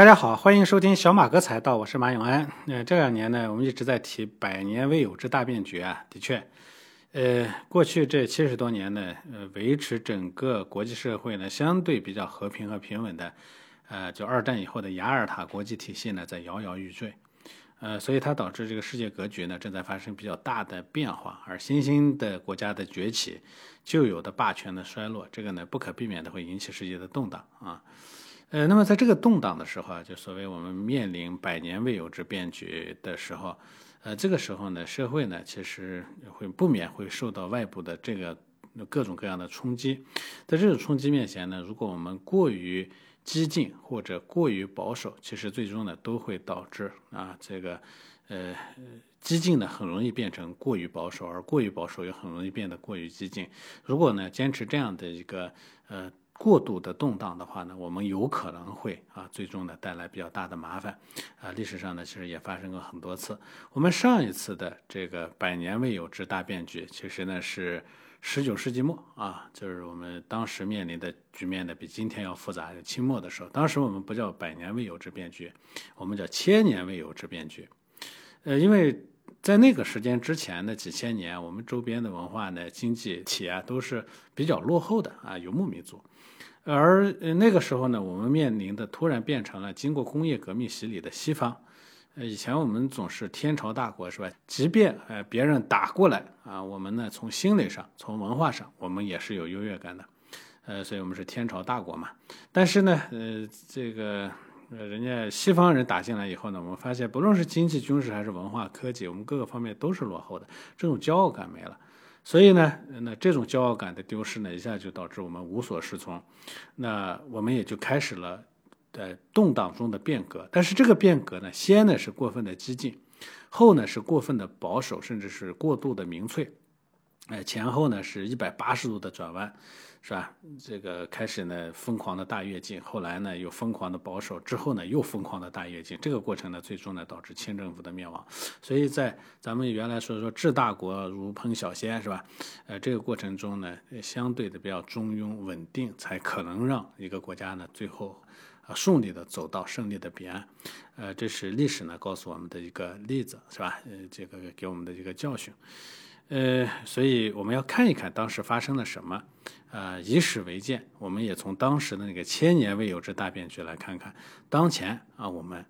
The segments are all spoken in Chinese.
大家好，欢迎收听小马哥财道，我是马永安。那这两年呢，我们一直在提百年未有之大变局啊，的确，呃，过去这七十多年呢，呃，维持整个国际社会呢相对比较和平和平稳的，呃，就二战以后的雅尔塔国际体系呢在摇摇欲坠，呃，所以它导致这个世界格局呢正在发生比较大的变化，而新兴的国家的崛起，旧有的霸权的衰落，这个呢不可避免的会引起世界的动荡啊。呃，那么在这个动荡的时候啊，就所谓我们面临百年未有之变局的时候，呃，这个时候呢，社会呢其实会不免会受到外部的这个各种各样的冲击。在这种冲击面前呢，如果我们过于激进或者过于保守，其实最终呢都会导致啊这个呃激进呢很容易变成过于保守，而过于保守又很容易变得过于激进。如果呢坚持这样的一个呃。过度的动荡的话呢，我们有可能会啊，最终呢带来比较大的麻烦，啊，历史上呢其实也发生过很多次。我们上一次的这个百年未有之大变局，其实呢是十九世纪末啊，就是我们当时面临的局面呢比今天要复杂。清末的时候，当时我们不叫百年未有之变局，我们叫千年未有之变局。呃，因为在那个时间之前的几千年，我们周边的文化呢、经济体啊都是比较落后的啊，游牧民族。而那个时候呢，我们面临的突然变成了经过工业革命洗礼的西方。呃，以前我们总是天朝大国，是吧？即便呃别人打过来啊，我们呢从心理上、从文化上，我们也是有优越感的。呃，所以我们是天朝大国嘛。但是呢，呃，这个人家西方人打进来以后呢，我们发现不论是经济、军事还是文化、科技，我们各个方面都是落后的，这种骄傲感没了。所以呢，那这种骄傲感的丢失呢，一下就导致我们无所适从，那我们也就开始了在动荡中的变革。但是这个变革呢，先呢是过分的激进，后呢是过分的保守，甚至是过度的民粹，哎，前后呢是一百八十度的转弯。是吧？这个开始呢，疯狂的大跃进，后来呢又疯狂的保守，之后呢又疯狂的大跃进。这个过程呢，最终呢导致清政府的灭亡。所以在咱们原来说说治大国如烹小鲜，是吧？呃，这个过程中呢，相对的比较中庸稳定，才可能让一个国家呢最后啊顺利的走到胜利的彼岸。呃，这是历史呢告诉我们的一个例子，是吧？呃，这个给我们的一个教训。呃，所以我们要看一看当时发生了什么，呃，以史为鉴，我们也从当时的那个千年未有之大变局来看看，当前啊，我们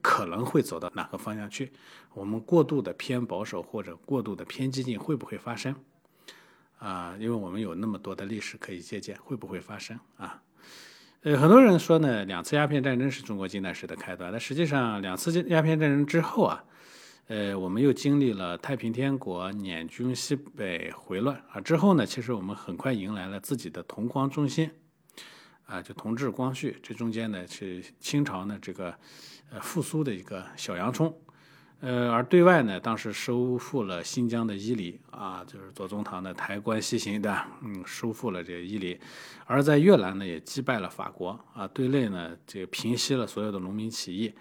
可能会走到哪个方向去？我们过度的偏保守或者过度的偏激进会不会发生？啊，因为我们有那么多的历史可以借鉴，会不会发生？啊，呃，很多人说呢，两次鸦片战争是中国近代史的开端，但实际上两次鸦片战争之后啊。呃，我们又经历了太平天国捻军西北回乱啊，之后呢，其实我们很快迎来了自己的同光中心，啊，就同治、光绪，这中间呢是清朝呢这个呃复苏的一个小洋葱，呃，而对外呢，当时收复了新疆的伊犁啊，就是左宗棠的抬棺西行的，嗯，收复了这个伊犁，而在越南呢也击败了法国啊，对内呢这个平息了所有的农民起义。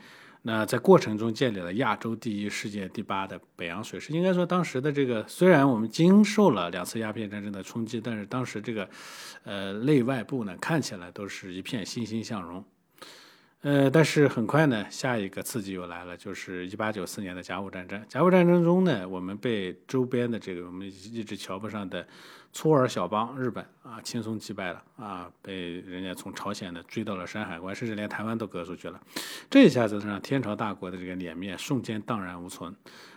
那在过程中建立了亚洲第一、世界第八的北洋水师。应该说，当时的这个虽然我们经受了两次鸦片战争的冲击，但是当时这个，呃，内外部呢看起来都是一片欣欣向荣。呃，但是很快呢，下一个刺激又来了，就是一八九四年的甲午战争。甲午战争中呢，我们被周边的这个我们一直瞧不上的。粗尔小邦日本啊，轻松击败了啊，被人家从朝鲜呢追到了山海关，甚至连台湾都割出去了。这一下子让天朝大国的这个脸面瞬间荡然无存。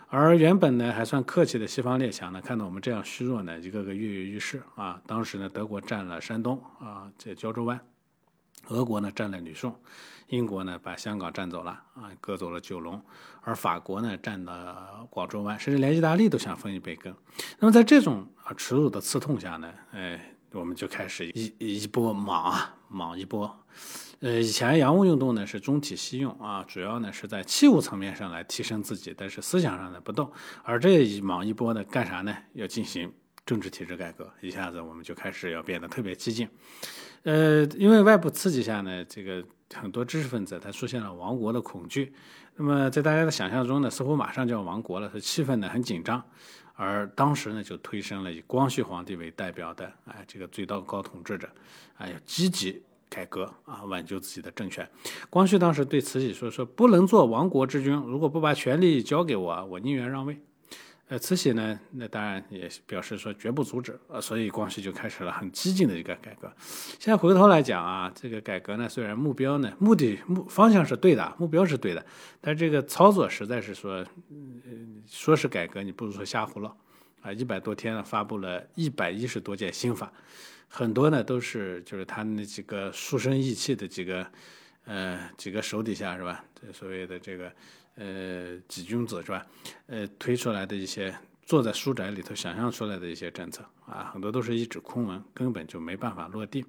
而原本呢还算客气的西方列强呢，看到我们这样虚弱呢，一个个跃跃欲试啊。当时呢，德国占了山东啊，这胶州湾。俄国呢占了吕宋，英国呢把香港占走了啊，割走了九龙，而法国呢占了广州湾，甚至连意大利都想分一杯羹。那么在这种啊耻辱的刺痛下呢，哎，我们就开始一一波莽啊莽一波。呃，以前洋务运动呢是中体西用啊，主要呢是在器物层面上来提升自己，但是思想上呢不动。而这一莽一波呢干啥呢？要进行政治体制改革，一下子我们就开始要变得特别激进。呃，因为外部刺激下呢，这个很多知识分子他出现了亡国的恐惧。那么在大家的想象中呢，似乎马上就要亡国了，所以气氛呢很紧张。而当时呢，就推升了以光绪皇帝为代表的，哎，这个最高高统治者，哎，积极改革啊，挽救自己的政权。光绪当时对慈禧说：“说不能做亡国之君，如果不把权力交给我，我宁愿让位。”呃，慈禧呢，那当然也表示说绝不阻止，呃，所以光绪就开始了很激进的一个改革。现在回头来讲啊，这个改革呢，虽然目标呢、目的、目方向是对的，目标是对的，但这个操作实在是说，说是改革，你不如说瞎胡闹啊！一百多天，发布了一百一十多件新法，很多呢都是就是他那几个书生意气的几个呃几个手底下是吧？这所谓的这个。呃，几君子是吧？呃，推出来的一些坐在书宅里头想象出来的一些政策啊，很多都是一纸空文，根本就没办法落地。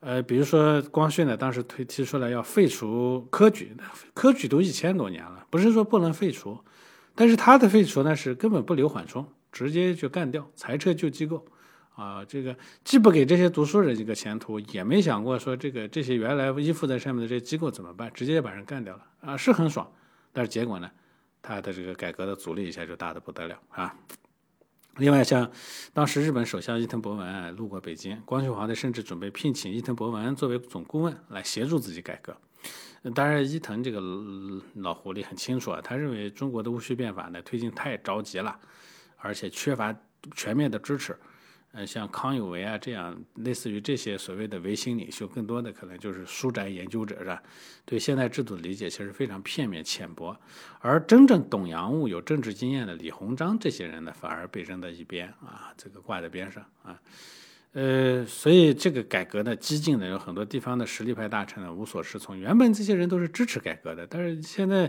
呃，比如说光绪呢，当时推提出来要废除科举，科举都一千多年了，不是说不能废除，但是他的废除呢是根本不留缓冲，直接就干掉，裁撤旧机构啊，这个既不给这些读书人一个前途，也没想过说这个这些原来依附在上面的这些机构怎么办，直接就把人干掉了啊，是很爽。但是结果呢，他的这个改革的阻力一下就大的不得了啊！另外，像当时日本首相伊藤博文路过北京，光绪皇帝甚至准备聘请伊藤博文作为总顾问来协助自己改革。当然，伊藤这个老狐狸很清楚啊，他认为中国的戊戌变法呢推进太着急了，而且缺乏全面的支持。呃，像康有为啊这样，类似于这些所谓的维新领袖，更多的可能就是书宅研究者，是吧？对现代制度的理解其实非常片面浅薄，而真正懂洋务、有政治经验的李鸿章这些人呢，反而被扔在一边啊，这个挂在边上啊。呃，所以这个改革呢，激进的有很多地方的实力派大臣呢无所适从。原本这些人都是支持改革的，但是现在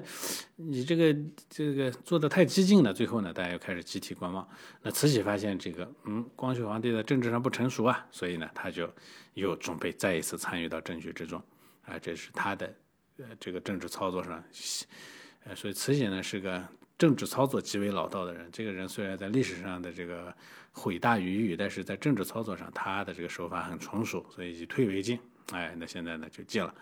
你这个这个做的太激进了，最后呢，大家又开始集体观望。那慈禧发现这个，嗯，光绪皇帝的政治上不成熟啊，所以呢，他就又准备再一次参与到政局之中啊，这是他的呃这个政治操作上，呃，所以慈禧呢是个。政治操作极为老道的人，这个人虽然在历史上的这个毁大于誉，但是在政治操作上，他的这个手法很成熟，所以以退为进。哎，那现在呢就进了。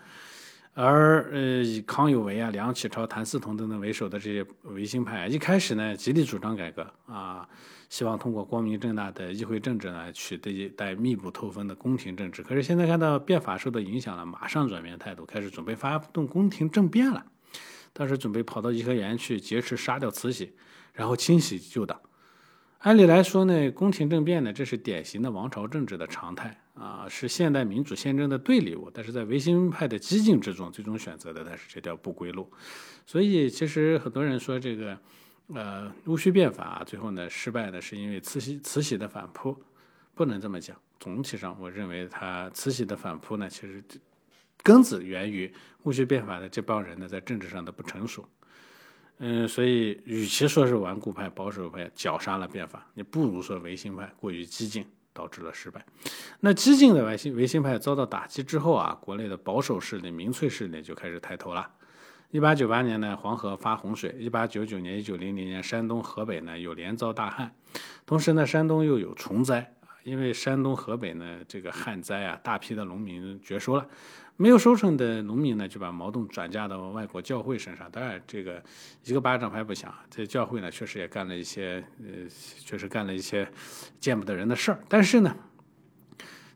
而呃，以康有为啊、梁启超、谭嗣同等等为首的这些维新派，一开始呢极力主张改革啊，希望通过光明正大的议会政治呢，取得一代密不透风的宫廷政治。可是现在看到变法受到影响了，马上转变态度，开始准备发动宫廷政变了。当时准备跑到颐和园去劫持杀掉慈禧，然后清洗旧党。按理来说呢，宫廷政变呢，这是典型的王朝政治的常态啊，是现代民主宪政的对立物。但是在维新派的激进之中，最终选择的它是这条不归路。所以其实很多人说这个，呃，戊戌变法最后呢失败呢，是因为慈禧慈禧的反扑，不能这么讲。总体上，我认为他慈禧的反扑呢，其实。根子源于戊戌变法的这帮人呢，在政治上的不成熟，嗯，所以与其说是顽固派、保守派绞杀了变法，你不如说维新派过于激进，导致了失败。那激进的维新维新派遭到打击之后啊，国内的保守势力、民粹势力就开始抬头了。一八九八年呢，黄河发洪水；一八九九年、一九零零年，山东、河北呢有连遭大旱，同时呢，山东又有虫灾因为山东、河北呢这个旱灾啊，大批的农民绝收了。没有收成的农民呢，就把矛盾转嫁到外国教会身上。当然，这个一个巴掌拍不响，这教会呢确实也干了一些，呃，确实干了一些见不得人的事儿。但是呢，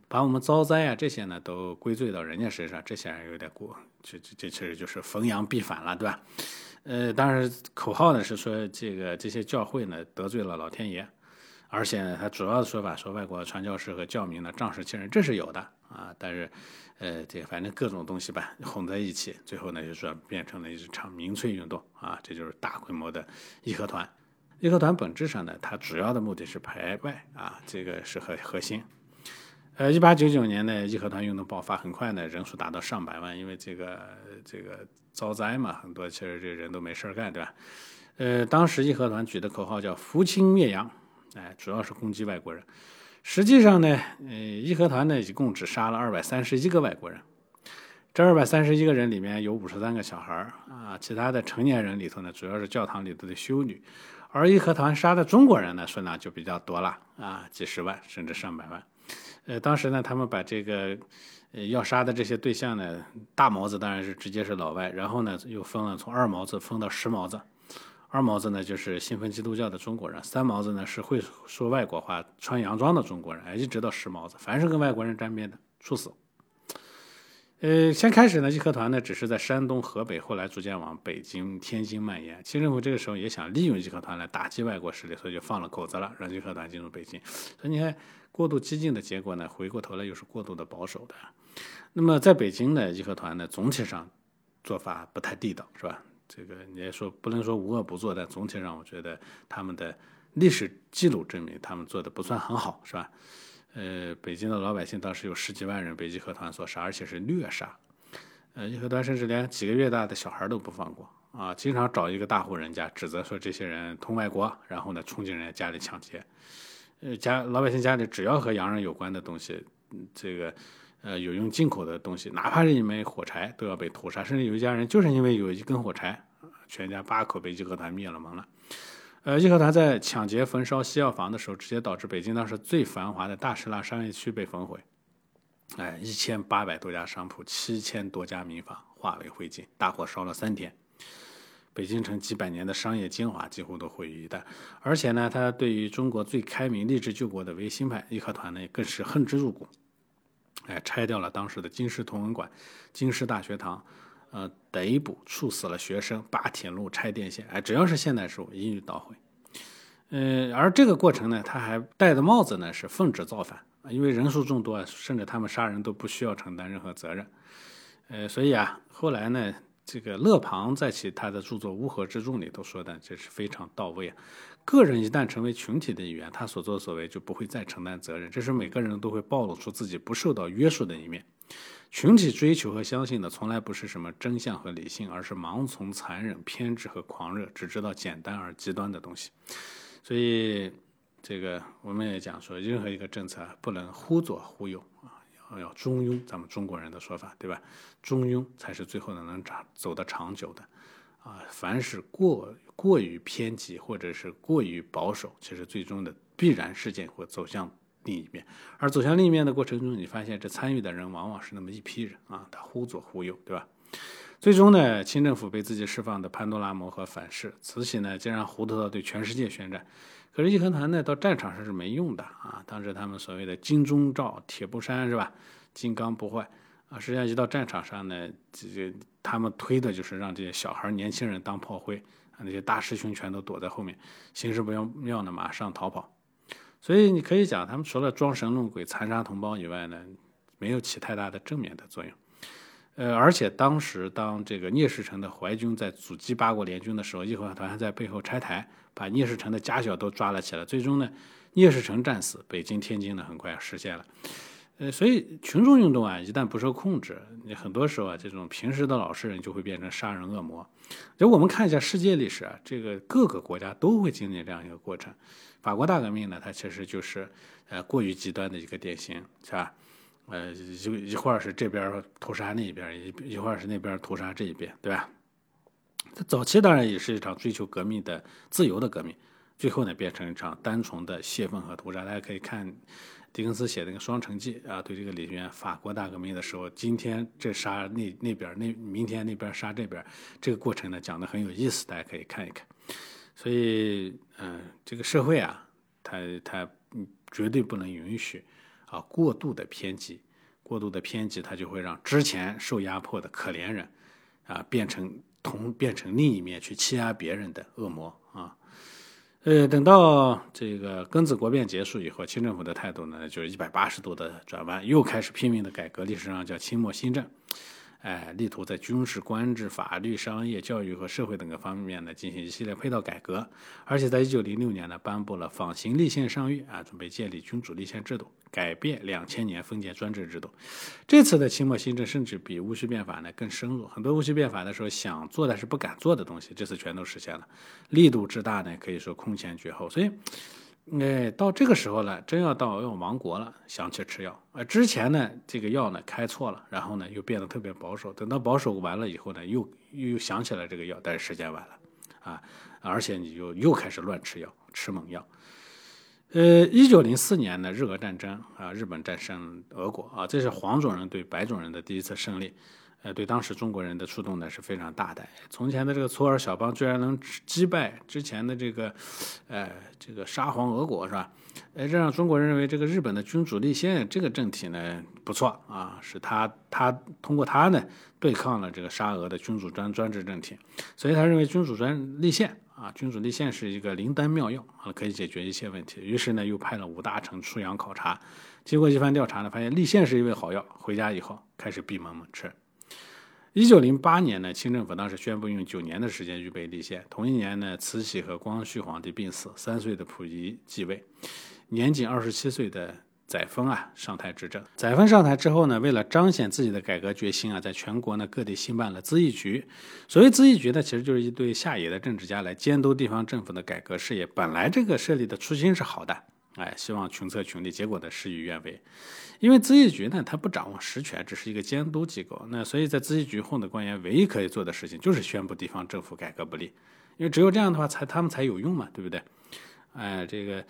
把我们遭灾啊这些呢都归罪到人家身上，这显然有点过。这这这其实就是逢阳必反了，对吧？呃，当然口号呢是说这个这些教会呢得罪了老天爷，而且呢，他主要的说法说外国传教士和教民呢仗势欺人，这是有的啊，但是。呃，这反正各种东西吧混在一起，最后呢就说变成了一场民粹运动啊，这就是大规模的义和团。义和团本质上呢，它主要的目的是排外啊，这个是核核心。呃，一八九九年呢，义和团运动爆发，很快呢人数达到上百万，因为这个这个遭灾嘛，很多其实这人都没事干，对吧？呃，当时义和团举的口号叫扶清灭洋，哎，主要是攻击外国人。实际上呢，呃，义和团呢一共只杀了二百三十一个外国人，这二百三十一个人里面有五十三个小孩啊，其他的成年人里头呢，主要是教堂里头的修女，而义和团杀的中国人呢数量就比较多了啊，几十万甚至上百万。呃，当时呢，他们把这个呃要杀的这些对象呢，大毛子当然是直接是老外，然后呢又分了从二毛子分到十毛子。二毛子呢，就是信奉基督教的中国人；三毛子呢，是会说外国话、穿洋装的中国人。哎，一直到十毛子，凡是跟外国人沾边的，处死。呃，先开始呢，义和团呢只是在山东、河北，后来逐渐往北京、天津蔓延。清政府这个时候也想利用义和团来打击外国势力，所以就放了口子了，让义和团进入北京。所以你看，过度激进的结果呢，回过头来又是过度的保守的。那么在北京呢，义和团呢总体上做法不太地道，是吧？这个你也说不能说无恶不作，但总体上我觉得他们的历史记录证明他们做的不算很好，是吧？呃，北京的老百姓当时有十几万人被义和团所杀，而且是虐杀。呃，义和团甚至连几个月大的小孩都不放过啊！经常找一个大户人家，指责说这些人通外国，然后呢冲进人家家里抢劫。呃，家老百姓家里只要和洋人有关的东西，这个呃有用进口的东西，哪怕是一枚火柴，都要被屠杀。甚至有一家人就是因为有一根火柴，全家八口被义和团灭了门了。呃，义和团在抢劫、焚烧西药房的时候，直接导致北京当时最繁华的大石栏商业区被焚毁。哎，一千八百多家商铺、七千多家民房化为灰烬，大火烧了三天，北京城几百年的商业精华几乎都毁于一旦。而且呢，他对于中国最开明、立志救国的维新派义和团呢，更是恨之入骨。哎，拆掉了当时的京师同文馆、京师大学堂。呃，逮捕、处死了学生，扒铁路、拆电线，哎，只要是现代事物，一律捣毁。呃，而这个过程呢，他还戴的帽子呢是奉旨造反，因为人数众多，甚至他们杀人都不需要承担任何责任。呃，所以啊，后来呢，这个勒庞在其他的著作《乌合之众》里都说的，这是非常到位啊。个人一旦成为群体的一员，他所作所为就不会再承担责任，这是每个人都会暴露出自己不受到约束的一面。群体追求和相信的从来不是什么真相和理性，而是盲从、残忍、偏执和狂热，只知道简单而极端的东西。所以，这个我们也讲说，任何一个政策不能忽左忽右，要要中庸。咱们中国人的说法，对吧？中庸才是最后能能长走得长久的啊。凡是过过于偏激或者是过于保守，其实最终的必然事件会走向。另一面，而走向另一面的过程中，你发现这参与的人往往是那么一批人啊，他忽左忽右，对吧？最终呢，清政府被自己释放的潘多拉魔盒反噬，慈禧呢竟然糊涂到对全世界宣战。可是义和团呢，到战场上是没用的啊。当时他们所谓的金钟罩铁布衫是吧？金刚不坏啊。实际上一到战场上呢，这这他们推的就是让这些小孩、年轻人当炮灰啊，那些大师兄全都躲在后面，形势不要妙呢，马上逃跑。所以你可以讲，他们除了装神弄鬼、残杀同胞以外呢，没有起太大的正面的作用。呃，而且当时当这个聂士成的淮军在阻击八国联军的时候，义和团还在背后拆台，把聂士成的家小都抓了起来。最终呢，聂士成战死，北京、天津呢很快实现了。呃，所以群众运动啊，一旦不受控制，你很多时候啊，这种平时的老实人就会变成杀人恶魔。就我们看一下世界历史啊，这个各个国家都会经历这样一个过程。法国大革命呢，它其实就是呃过于极端的一个典型，是吧？呃，一一会儿是这边屠杀那边，一一会儿是那边屠杀这一边，对吧？它早期当然也是一场追求革命的自由的革命，最后呢变成一场单纯的泄愤和屠杀。大家可以看狄更斯写的那个《双城记》啊，对这个里面法国大革命的时候，今天这杀那那边，那明天那边杀这边，这个过程呢讲的很有意思，大家可以看一看。所以，嗯，这个社会啊，它它绝对不能允许啊过度的偏激，过度的偏激，它就会让之前受压迫的可怜人啊变成同变成另一面去欺压别人的恶魔啊。呃，等到这个庚子国变结束以后，清政府的态度呢，就是一百八十度的转弯，又开始拼命的改革，历史上叫清末新政。哎，力图在军事、官制、法律、商业、教育和社会等个方面呢进行一系列配套改革，而且在一九零六年呢颁布了仿行立宪上谕啊，准备建立君主立宪制度，改变两千年封建专制制度。这次的清末新政甚至比戊戌变法呢更深入，很多戊戌变法的时候想做但是不敢做的东西，这次全都实现了，力度之大呢可以说空前绝后。所以。哎，到这个时候了，真要到要亡国了，想起吃药。呃，之前呢，这个药呢开错了，然后呢又变得特别保守。等到保守完了以后呢，又又想起来这个药，但是时间晚了，啊，而且你就又开始乱吃药，吃猛药。呃，一九零四年呢，日俄战争啊，日本战胜俄国啊，这是黄种人对白种人的第一次胜利。呃，对当时中国人的触动呢是非常大的。从前的这个粗尔小邦居然能击败之前的这个，呃，这个沙皇俄国是吧？呃，这让中国人认为这个日本的君主立宪这个政体呢不错啊，是他他通过他呢对抗了这个沙俄的君主专专制政体，所以他认为君主专立宪啊，君主立宪是一个灵丹妙药啊，可以解决一切问题。于是呢，又派了五大臣出洋考察，经过一番调查呢，发现立宪是一味好药。回家以后开始闭门猛吃。一九零八年呢，清政府当时宣布用九年的时间预备立宪。同一年呢，慈禧和光绪皇帝病死，三岁的溥仪继位，年仅二十七岁的载沣啊上台执政。载沣上台之后呢，为了彰显自己的改革决心啊，在全国呢各地兴办了咨议局。所谓咨议局呢，其实就是一对下野的政治家来监督地方政府的改革事业。本来这个设立的初心是好的。哎，希望群策群力，结果呢事与愿违。因为咨议局呢，他不掌握实权，只是一个监督机构。那所以在咨议局混的官员，唯一可以做的事情就是宣布地方政府改革不力，因为只有这样的话，才他们才有用嘛，对不对？哎，这个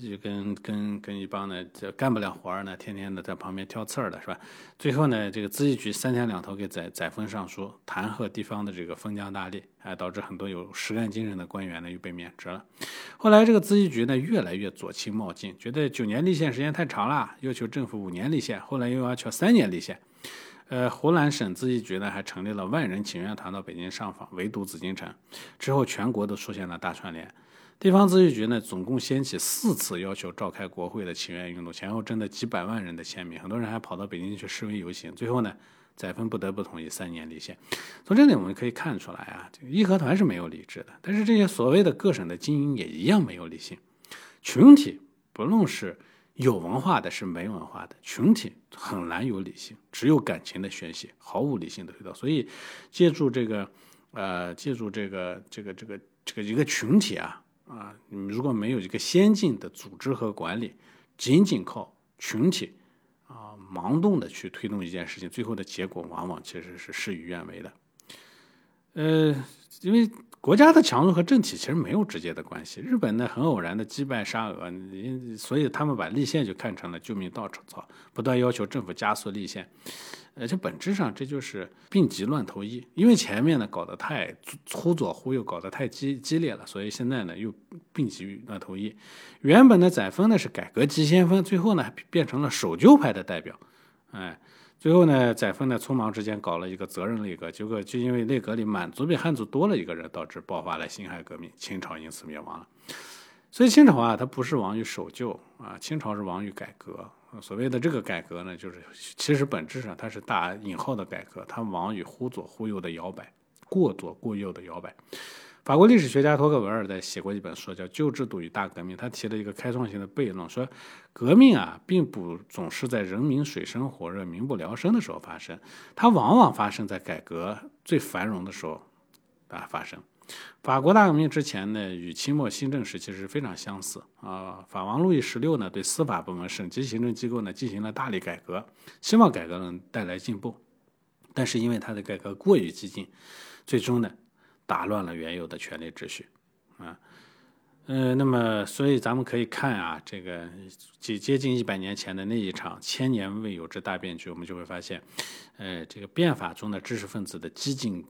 就跟跟跟一帮呢，这干不了活儿呢，天天的在旁边挑刺儿的是吧？最后呢，这个咨议局三天两头给载载沣上书，弹劾地方的这个封疆大吏，哎，导致很多有实干精神的官员呢又被免职了。后来这个咨议局呢越来越左倾冒进，觉得九年立宪时间太长了，要求政府五年立宪，后来又要求三年立宪。呃，湖南省咨议局呢还成立了万人请愿团到北京上访，围堵紫禁城。之后全国都出现了大串联。地方自治局呢，总共掀起四次要求召开国会的请愿运动，前后征得几百万人的签名，很多人还跑到北京去示威游行。最后呢，载沣不得不同意三年立宪。从这里我们可以看出来啊，这个义和团是没有理智的，但是这些所谓的各省的精英也一样没有理性。群体不论是有文化的，是没文化的，群体很难有理性，只有感情的宣泄，毫无理性的推导。所以，借助这个，呃，借助这个，这个，这个，这个一个群体啊。啊，你如果没有一个先进的组织和管理，仅仅靠群体啊盲动的去推动一件事情，最后的结果往往其实是事与愿违的。呃，因为。国家的强弱和政体其实没有直接的关系。日本呢，很偶然的击败沙俄，所以他们把立宪就看成了救命稻草，不断要求政府加速立宪。而且本质上这就是病急乱投医，因为前面呢搞得太粗左忽右，搞得太激激烈了，所以现在呢又病急乱投医。原本的载沣呢是改革急先锋，最后呢变成了守旧派的代表，哎。最后呢，载沣呢匆忙之间搞了一个责任内阁，结果就因为内阁里满族比汉族多了一个人，导致爆发了辛亥革命，清朝因此灭亡了。所以清朝啊，它不是亡于守旧啊，清朝是亡于改革。所谓的这个改革呢，就是其实本质上它是打引号的改革，它亡于忽左忽右的摇摆，过左过右的摇摆。法国历史学家托克维尔在写过一本书，叫《旧制度与大革命》。他提了一个开创性的悖论，说革命啊，并不总是在人民水深火热、民不聊生的时候发生，它往往发生在改革最繁荣的时候啊发生。法国大革命之前呢，与清末新政时期是非常相似啊。法王路易十六呢，对司法部门、省级行政机构呢进行了大力改革，希望改革能带来进步，但是因为他的改革过于激进，最终呢。打乱了原有的权力秩序，啊，呃，那么所以咱们可以看啊，这个几接近一百年前的那一场千年未有之大变局，我们就会发现，呃，这个变法中的知识分子的激进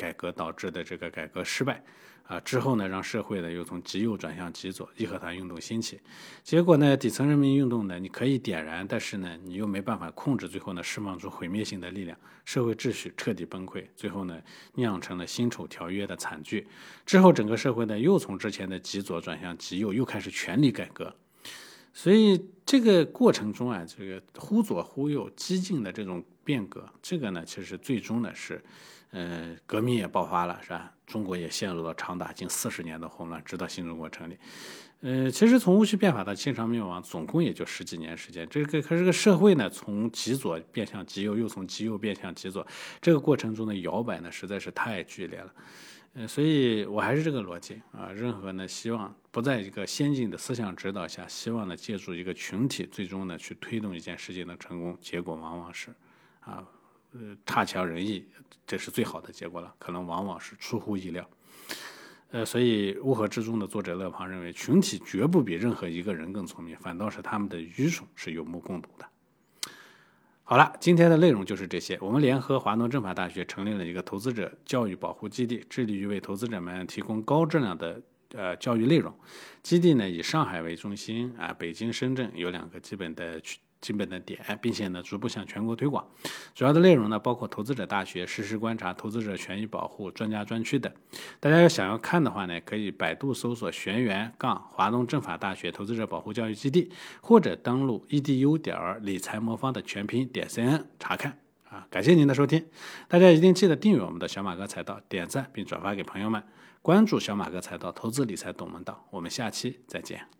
改革导致的这个改革失败。啊，之后呢，让社会呢又从极右转向极左，义和团运动兴起，结果呢，底层人民运动呢，你可以点燃，但是呢，你又没办法控制，最后呢，释放出毁灭性的力量，社会秩序彻底崩溃，最后呢，酿成了辛丑条约的惨剧。之后，整个社会呢，又从之前的极左转向极右，又开始全力改革。所以这个过程中啊，这个忽左忽右、激进的这种变革，这个呢，其实最终呢是。呃，革命也爆发了，是吧？中国也陷入了长达近四十年的混乱，直到新中国成立。呃，其实从戊戌变法到清朝灭亡，总共也就十几年时间。这个可是个社会呢，从极左变向极右，又从极右变向极左，这个过程中的摇摆呢，实在是太剧烈了。呃，所以我还是这个逻辑啊，任何呢，希望不在一个先进的思想指导下，希望呢，借助一个群体，最终呢，去推动一件事情的成功，结果往往是，啊。呃，差强人意，这是最好的结果了。可能往往是出乎意料。呃，所以《乌合之众》的作者勒庞认为，群体绝不比任何一个人更聪明，反倒是他们的愚蠢是有目共睹的。好了，今天的内容就是这些。我们联合华东政法大学成立了一个投资者教育保护基地，致力于为投资者们提供高质量的呃教育内容。基地呢以上海为中心啊，北京、深圳有两个基本的区。基本的点，并且呢，逐步向全国推广。主要的内容呢，包括投资者大学、实时观察、投资者权益保护、专家专区等。大家要想要看的话呢，可以百度搜索“玄元杠华东政法大学投资者保护教育基地”，或者登录 edu 点儿理财魔方的全拼点 cn 查看。啊，感谢您的收听，大家一定记得订阅我们的小马哥财道，点赞并转发给朋友们，关注小马哥财道投资理财懂门道。我们下期再见。